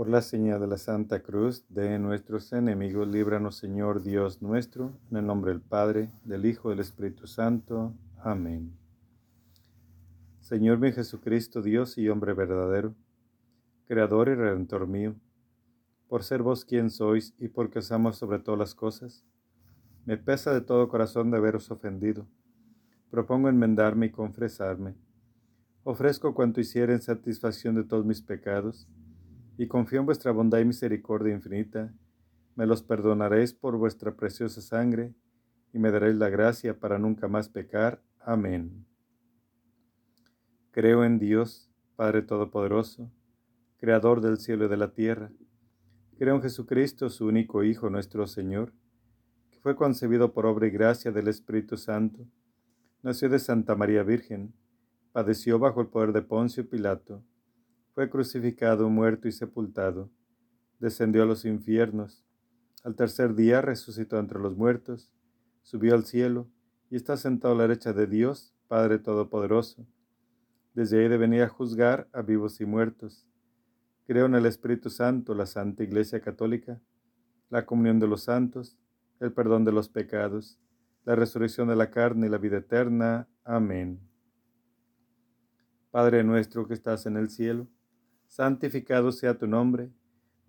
Por la señal de la Santa Cruz de nuestros enemigos, líbranos Señor Dios nuestro, en el nombre del Padre, del Hijo y del Espíritu Santo. Amén. Señor mi Jesucristo, Dios y hombre verdadero, Creador y Redentor mío, por ser vos quien sois y porque os amo sobre todas las cosas, me pesa de todo corazón de haberos ofendido. Propongo enmendarme y confesarme. Ofrezco cuanto hiciera en satisfacción de todos mis pecados y confío en vuestra bondad y misericordia infinita, me los perdonaréis por vuestra preciosa sangre, y me daréis la gracia para nunca más pecar. Amén. Creo en Dios, Padre Todopoderoso, Creador del cielo y de la tierra. Creo en Jesucristo, su único Hijo, nuestro Señor, que fue concebido por obra y gracia del Espíritu Santo, nació de Santa María Virgen, padeció bajo el poder de Poncio Pilato, fue crucificado, muerto y sepultado, descendió a los infiernos, al tercer día resucitó entre los muertos, subió al cielo y está sentado a la derecha de Dios, Padre Todopoderoso. Desde ahí de venir a juzgar a vivos y muertos. Creo en el Espíritu Santo, la Santa Iglesia Católica, la comunión de los santos, el perdón de los pecados, la resurrección de la carne y la vida eterna. Amén. Padre nuestro que estás en el cielo, santificado sea tu nombre,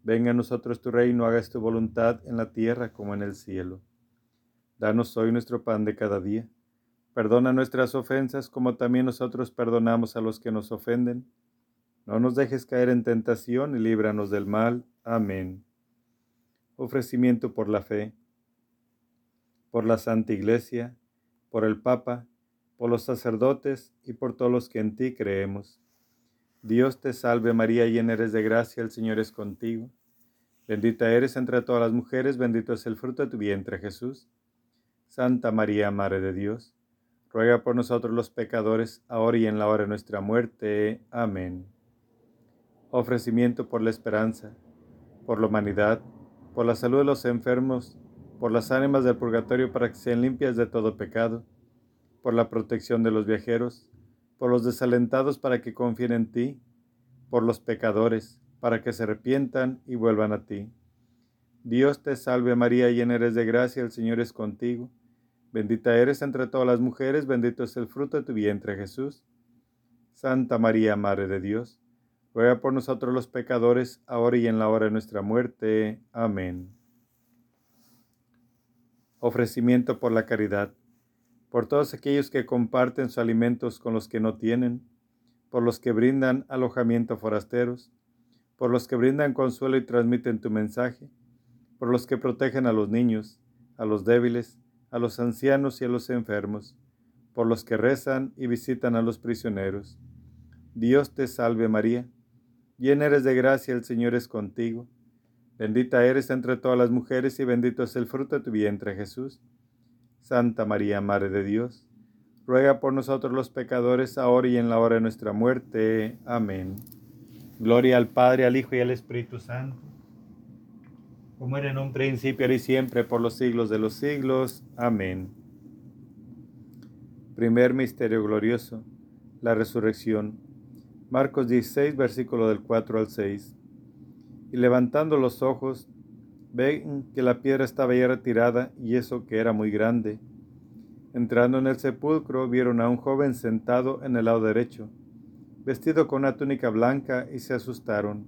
venga a nosotros tu reino, hagas tu voluntad en la tierra como en el cielo. Danos hoy nuestro pan de cada día. Perdona nuestras ofensas como también nosotros perdonamos a los que nos ofenden. No nos dejes caer en tentación y líbranos del mal. Amén. Ofrecimiento por la fe, por la Santa Iglesia, por el Papa, por los sacerdotes y por todos los que en ti creemos Dios te salve María, llena eres de gracia, el Señor es contigo. Bendita eres entre todas las mujeres, bendito es el fruto de tu vientre Jesús. Santa María, Madre de Dios, ruega por nosotros los pecadores, ahora y en la hora de nuestra muerte. Amén. Ofrecimiento por la esperanza, por la humanidad, por la salud de los enfermos, por las ánimas del purgatorio para que sean limpias de todo pecado, por la protección de los viajeros, por los desalentados para que confíen en ti, por los pecadores, para que se arrepientan y vuelvan a ti. Dios te salve María, llena eres de gracia, el Señor es contigo. Bendita eres entre todas las mujeres, bendito es el fruto de tu vientre Jesús. Santa María, Madre de Dios, ruega por nosotros los pecadores, ahora y en la hora de nuestra muerte. Amén. Ofrecimiento por la caridad por todos aquellos que comparten sus alimentos con los que no tienen, por los que brindan alojamiento a forasteros, por los que brindan consuelo y transmiten tu mensaje, por los que protegen a los niños, a los débiles, a los ancianos y a los enfermos, por los que rezan y visitan a los prisioneros. Dios te salve María, llena eres de gracia, el Señor es contigo, bendita eres entre todas las mujeres y bendito es el fruto de tu vientre Jesús. Santa María, Madre de Dios, ruega por nosotros los pecadores, ahora y en la hora de nuestra muerte. Amén. Gloria al Padre, al Hijo y al Espíritu Santo, como era en un principio, ahora y siempre, por los siglos de los siglos. Amén. Primer misterio glorioso, la resurrección. Marcos 16, versículo del 4 al 6. Y levantando los ojos, ven que la piedra estaba ya retirada y eso que era muy grande. Entrando en el sepulcro vieron a un joven sentado en el lado derecho, vestido con una túnica blanca y se asustaron.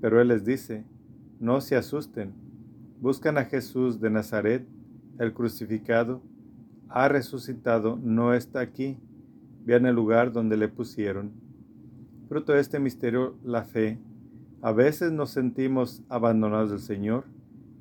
Pero él les dice, no se asusten, buscan a Jesús de Nazaret, el crucificado, ha resucitado, no está aquí, vean el lugar donde le pusieron. Fruto de este misterio, la fe. A veces nos sentimos abandonados del Señor,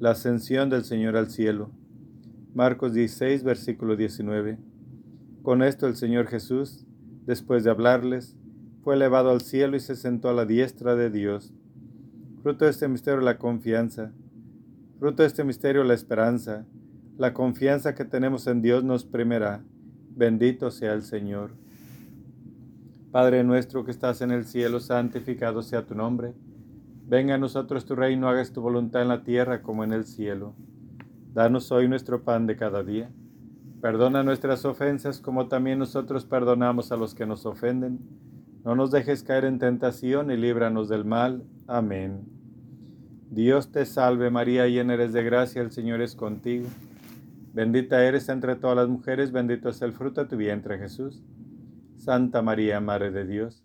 La ascensión del Señor al cielo. Marcos 16, versículo 19. Con esto el Señor Jesús Después de hablarles, fue elevado al cielo y se sentó a la diestra de Dios. Fruto de este misterio la confianza. Fruto de este misterio la esperanza. La confianza que tenemos en Dios nos primerá. Bendito sea el Señor. Padre nuestro que estás en el cielo, santificado sea tu nombre. Venga a nosotros tu reino, hagas tu voluntad en la tierra como en el cielo. Danos hoy nuestro pan de cada día Perdona nuestras ofensas como también nosotros perdonamos a los que nos ofenden. No nos dejes caer en tentación y líbranos del mal. Amén. Dios te salve María, llena eres de gracia, el Señor es contigo. Bendita eres entre todas las mujeres, bendito es el fruto de tu vientre Jesús. Santa María, Madre de Dios,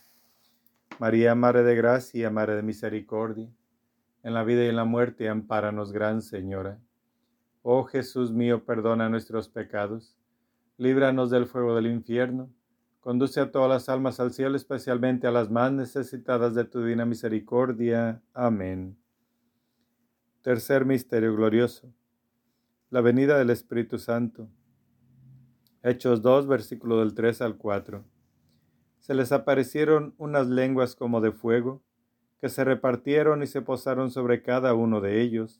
María, Madre de Gracia, Madre de Misericordia, en la vida y en la muerte, ampáranos, Gran Señora. Oh Jesús mío, perdona nuestros pecados, líbranos del fuego del infierno, conduce a todas las almas al cielo, especialmente a las más necesitadas de tu divina misericordia. Amén. Tercer misterio glorioso. La venida del Espíritu Santo. Hechos 2, versículo del 3 al 4 se les aparecieron unas lenguas como de fuego, que se repartieron y se posaron sobre cada uno de ellos.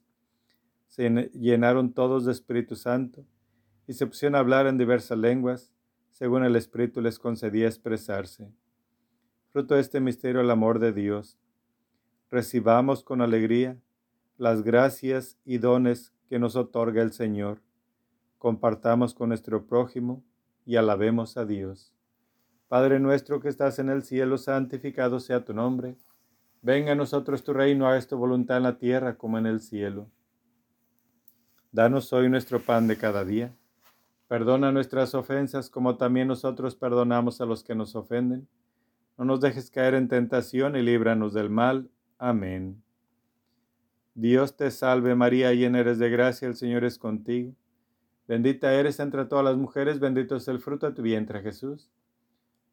Se llenaron todos de Espíritu Santo y se pusieron a hablar en diversas lenguas, según el Espíritu les concedía expresarse. Fruto de este misterio el amor de Dios. Recibamos con alegría las gracias y dones que nos otorga el Señor. Compartamos con nuestro prójimo y alabemos a Dios. Padre nuestro que estás en el cielo, santificado sea tu nombre. Venga a nosotros tu reino, haga tu voluntad en la tierra como en el cielo. Danos hoy nuestro pan de cada día. Perdona nuestras ofensas como también nosotros perdonamos a los que nos ofenden. No nos dejes caer en tentación y líbranos del mal. Amén. Dios te salve María, llena eres de gracia, el Señor es contigo. Bendita eres entre todas las mujeres, bendito es el fruto de tu vientre Jesús.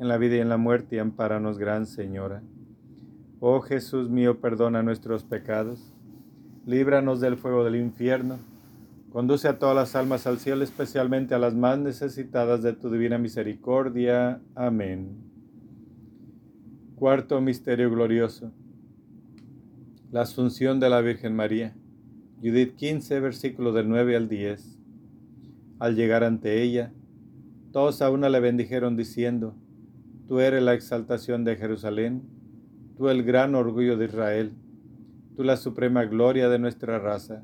en la vida y en la muerte, amparanos, Gran Señora. Oh Jesús mío, perdona nuestros pecados, líbranos del fuego del infierno, conduce a todas las almas al cielo, especialmente a las más necesitadas de tu divina misericordia. Amén. Cuarto Misterio Glorioso. La Asunción de la Virgen María. Judith 15, versículos del 9 al 10. Al llegar ante ella, todos a una le bendijeron diciendo, Tú eres la exaltación de Jerusalén, tú el gran orgullo de Israel, tú la suprema gloria de nuestra raza.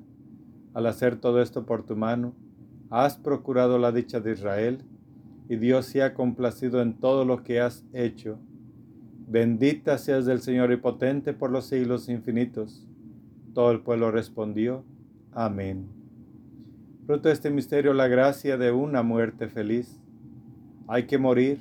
Al hacer todo esto por tu mano, has procurado la dicha de Israel, y Dios se ha complacido en todo lo que has hecho Bendita seas del Señor y potente por los siglos infinitos. Todo el pueblo respondió, Amén. Fruto este misterio, la gracia de una muerte feliz. Hay que morir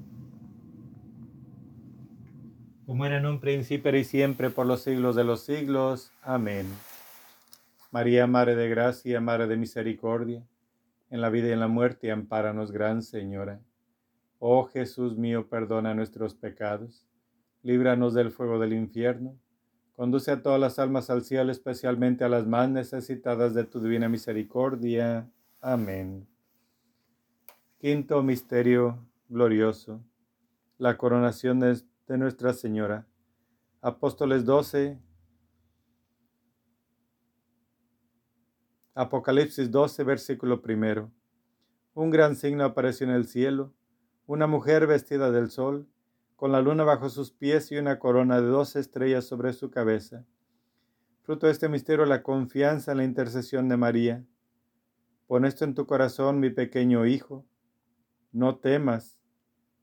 como era en un principio y siempre por los siglos de los siglos. Amén. María, Madre de Gracia, Madre de Misericordia, en la vida y en la muerte, ampáranos, Gran Señora. Oh Jesús mío, perdona nuestros pecados, líbranos del fuego del infierno, conduce a todas las almas al cielo, especialmente a las más necesitadas de tu divina misericordia. Amén. Quinto misterio glorioso, la coronación de, Nuestra Señora. Apóstoles 12, Apocalipsis 12, versículo primero. Un gran signo apareció en el cielo, una mujer vestida del sol, con la luna bajo sus pies y una corona de dos estrellas sobre su cabeza. Fruto de este misterio, la confianza en la intercesión de María. Pon esto en tu corazón, mi pequeño hijo no temas,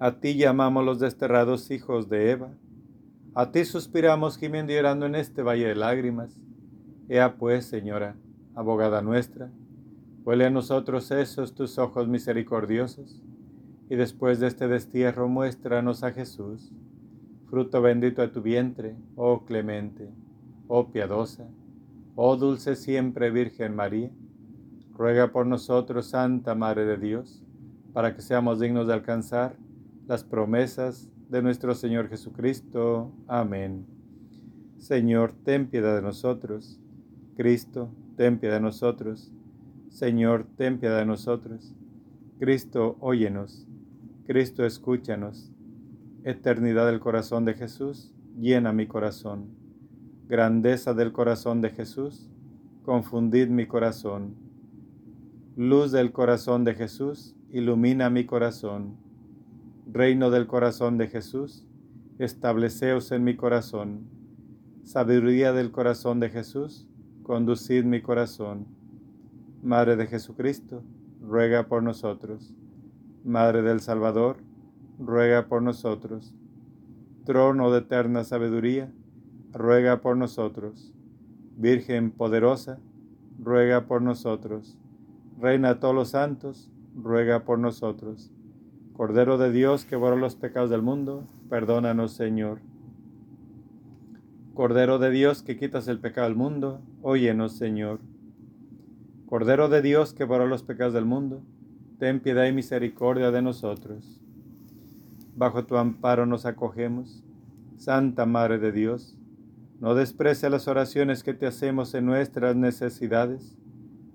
A ti llamamos los desterrados hijos de Eva, a ti suspiramos gimiendo y llorando en este valle de lágrimas. Ea pues, Señora, abogada nuestra, huele a nosotros esos tus ojos misericordiosos, y después de este destierro muéstranos a Jesús, fruto bendito de tu vientre, oh clemente, oh piadosa, oh dulce siempre Virgen María. Ruega por nosotros, Santa Madre de Dios, para que seamos dignos de alcanzar las promesas de nuestro Señor Jesucristo. Amén. Señor, ten piedad de nosotros. Cristo, ten piedad de nosotros. Señor, ten piedad de nosotros. Cristo, óyenos. Cristo, escúchanos. Eternidad del corazón de Jesús, llena mi corazón. Grandeza del corazón de Jesús, confundid mi corazón. Luz del corazón de Jesús, ilumina mi corazón. Reino del corazón de Jesús, estableceos en mi corazón. Sabiduría del corazón de Jesús, conducid mi corazón. Madre de Jesucristo, ruega por nosotros. Madre del Salvador, ruega por nosotros. Trono de eterna sabiduría, ruega por nosotros. Virgen poderosa, ruega por nosotros. Reina de todos los santos, ruega por nosotros. Cordero de Dios que borra los pecados del mundo, perdónanos Señor. Cordero de Dios que quitas el pecado del mundo, óyenos, Señor. Cordero de Dios que borra los pecados del mundo, ten piedad y misericordia de nosotros. Bajo tu amparo nos acogemos, Santa Madre de Dios. No desprecia las oraciones que te hacemos en nuestras necesidades,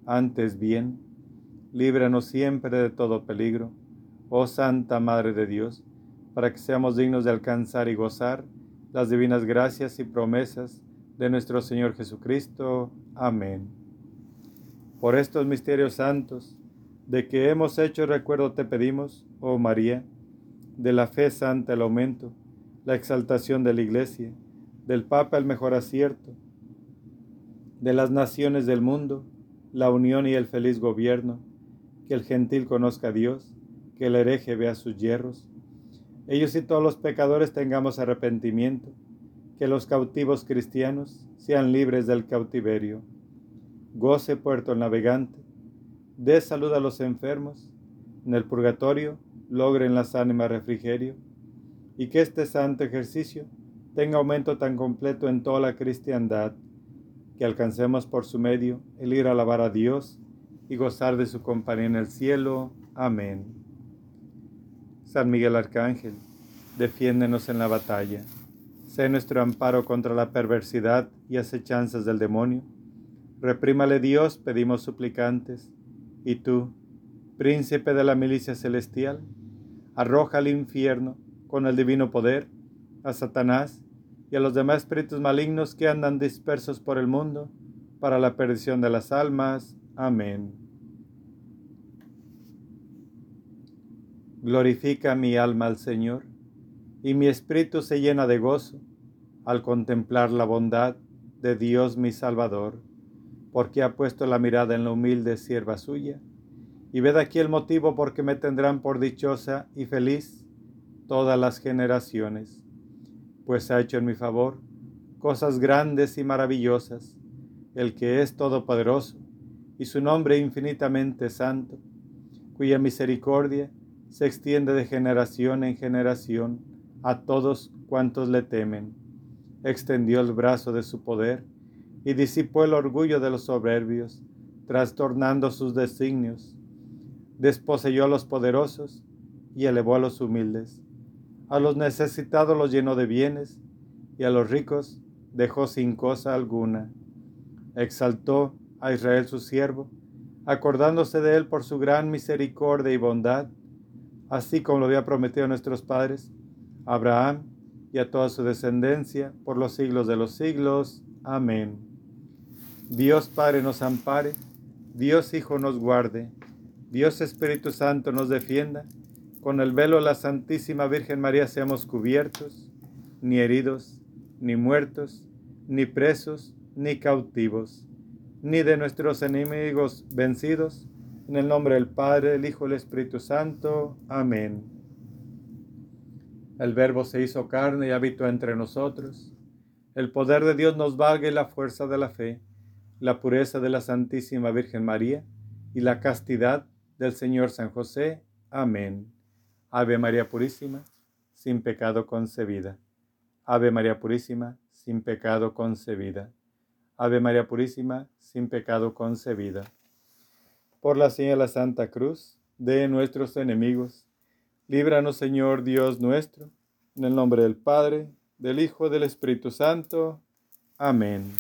antes bien, líbranos siempre de todo peligro, oh Santa Madre de Dios, para que seamos dignos de alcanzar y gozar las divinas gracias y promesas de nuestro Señor Jesucristo. Amén. Por estos misterios santos, de que hemos hecho recuerdo te pedimos, oh María, de la fe santa el aumento, la exaltación de la Iglesia, del Papa el mejor acierto, de las naciones del mundo, la unión y el feliz gobierno, que el gentil conozca a Dios, que el hereje vea sus hierros, ellos y todos los pecadores tengamos arrepentimiento, que los cautivos cristianos sean libres del cautiverio. Goce puerto navegante, dé salud a los enfermos, en el purgatorio logren las ánimas refrigerio, y que este santo ejercicio tenga aumento tan completo en toda la cristiandad, que alcancemos por su medio el ir a alabar a Dios y gozar de su compañía en el cielo. Amén. San Miguel Arcángel, defiéndenos en la batalla. Sé nuestro amparo contra la perversidad y acechanzas del demonio. Reprímale Dios, pedimos suplicantes. Y tú, príncipe de la milicia celestial, arroja al infierno con el divino poder a Satanás y a los demás espíritus malignos que andan dispersos por el mundo para la perdición de las almas. Amén. Glorifica mi alma al Señor, y mi espíritu se llena de gozo al contemplar la bondad de Dios mi Salvador, porque ha puesto la mirada en la humilde sierva suya. Y ved aquí el motivo por qué me tendrán por dichosa y feliz todas las generaciones, pues ha hecho en mi favor cosas grandes y maravillosas, el que es todopoderoso, y su nombre infinitamente santo, cuya misericordia se extiende de generación en generación a todos cuantos le temen. Extendió el brazo de su poder y disipó el orgullo de los soberbios, trastornando sus designios. Desposeyó a los poderosos y elevó a los humildes. A los necesitados los llenó de bienes y a los ricos dejó sin cosa alguna. Exaltó a Israel su siervo, acordándose de él por su gran misericordia y bondad, así como lo había prometido a nuestros padres, Abraham y a toda su descendencia por los siglos de los siglos. Amén. Dios Padre nos ampare, Dios Hijo nos guarde, Dios Espíritu Santo nos defienda, con el velo de la Santísima Virgen María seamos cubiertos, ni heridos, ni muertos, ni presos, ni cautivos, ni de nuestros enemigos vencidos, en el nombre del Padre, del Hijo y del Espíritu Santo. Amén. El Verbo se hizo carne y habitó entre nosotros. El poder de Dios nos valga y la fuerza de la fe, la pureza de la Santísima Virgen María y la castidad del Señor San José. Amén. Ave María Purísima, sin pecado concebida. Ave María Purísima, sin pecado concebida. Ave María Purísima, sin pecado concebida. Por la señal de la Santa Cruz, de nuestros enemigos, líbranos Señor Dios nuestro, en el nombre del Padre, del Hijo del Espíritu Santo. Amén.